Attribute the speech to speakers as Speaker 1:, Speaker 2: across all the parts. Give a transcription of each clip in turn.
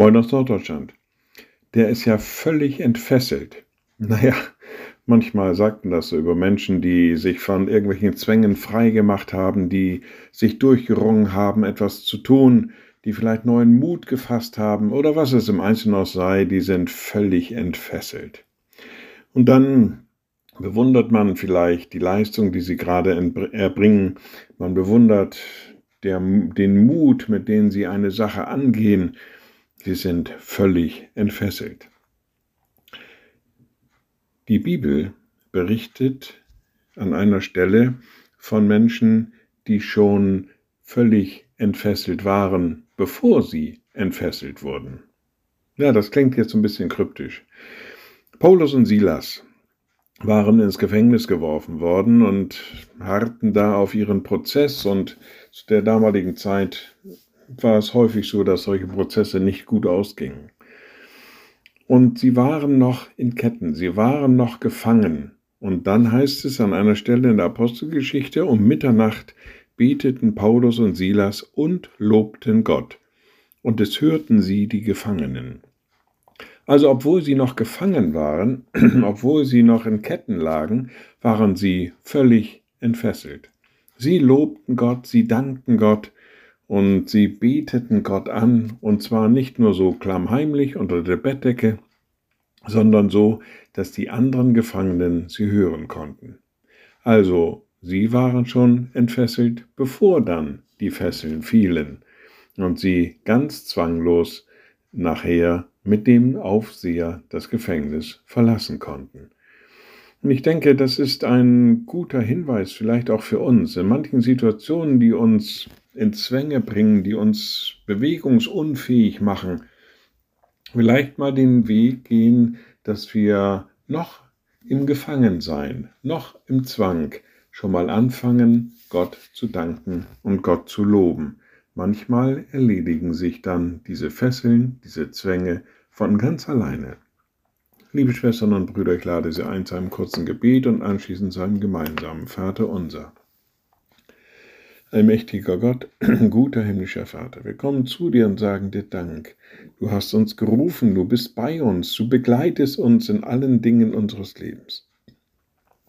Speaker 1: Moin aus Norddeutschland. Der ist ja völlig entfesselt. Naja, manchmal sagt man das so über Menschen, die sich von irgendwelchen Zwängen frei gemacht haben, die sich durchgerungen haben, etwas zu tun, die vielleicht neuen Mut gefasst haben oder was es im Einzelnen auch sei, die sind völlig entfesselt. Und dann bewundert man vielleicht die Leistung, die sie gerade erbringen. Man bewundert der, den Mut, mit dem sie eine Sache angehen. Sie sind völlig entfesselt. Die Bibel berichtet an einer Stelle von Menschen, die schon völlig entfesselt waren, bevor sie entfesselt wurden. Ja, das klingt jetzt ein bisschen kryptisch. Paulus und Silas waren ins Gefängnis geworfen worden und harrten da auf ihren Prozess und zu der damaligen Zeit war es häufig so, dass solche Prozesse nicht gut ausgingen. Und sie waren noch in Ketten, sie waren noch gefangen. Und dann heißt es an einer Stelle in der Apostelgeschichte, um Mitternacht beteten Paulus und Silas und lobten Gott. Und es hörten sie die Gefangenen. Also obwohl sie noch gefangen waren, obwohl sie noch in Ketten lagen, waren sie völlig entfesselt. Sie lobten Gott, sie dankten Gott und sie beteten Gott an, und zwar nicht nur so klammheimlich unter der Bettdecke, sondern so, dass die anderen Gefangenen sie hören konnten. Also, sie waren schon entfesselt, bevor dann die Fesseln fielen und sie ganz zwanglos nachher mit dem Aufseher das Gefängnis verlassen konnten. Und ich denke, das ist ein guter Hinweis, vielleicht auch für uns, in manchen Situationen, die uns in Zwänge bringen, die uns bewegungsunfähig machen, vielleicht mal den Weg gehen, dass wir noch im Gefangensein, noch im Zwang schon mal anfangen, Gott zu danken und Gott zu loben. Manchmal erledigen sich dann diese Fesseln, diese Zwänge von ganz alleine. Liebe Schwestern und Brüder, ich lade Sie ein zu einem kurzen Gebet und anschließend zu einem gemeinsamen Vater unser. Allmächtiger Gott, guter himmlischer Vater, wir kommen zu dir und sagen dir Dank. Du hast uns gerufen, du bist bei uns, du begleitest uns in allen Dingen unseres Lebens.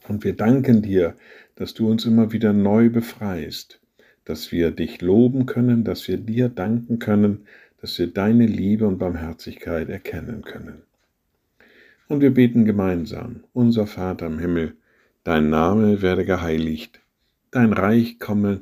Speaker 1: Und wir danken dir, dass du uns immer wieder neu befreist, dass wir dich loben können, dass wir dir danken können, dass wir deine Liebe und Barmherzigkeit erkennen können. Und wir beten gemeinsam, unser Vater im Himmel, dein Name werde geheiligt, dein Reich komme,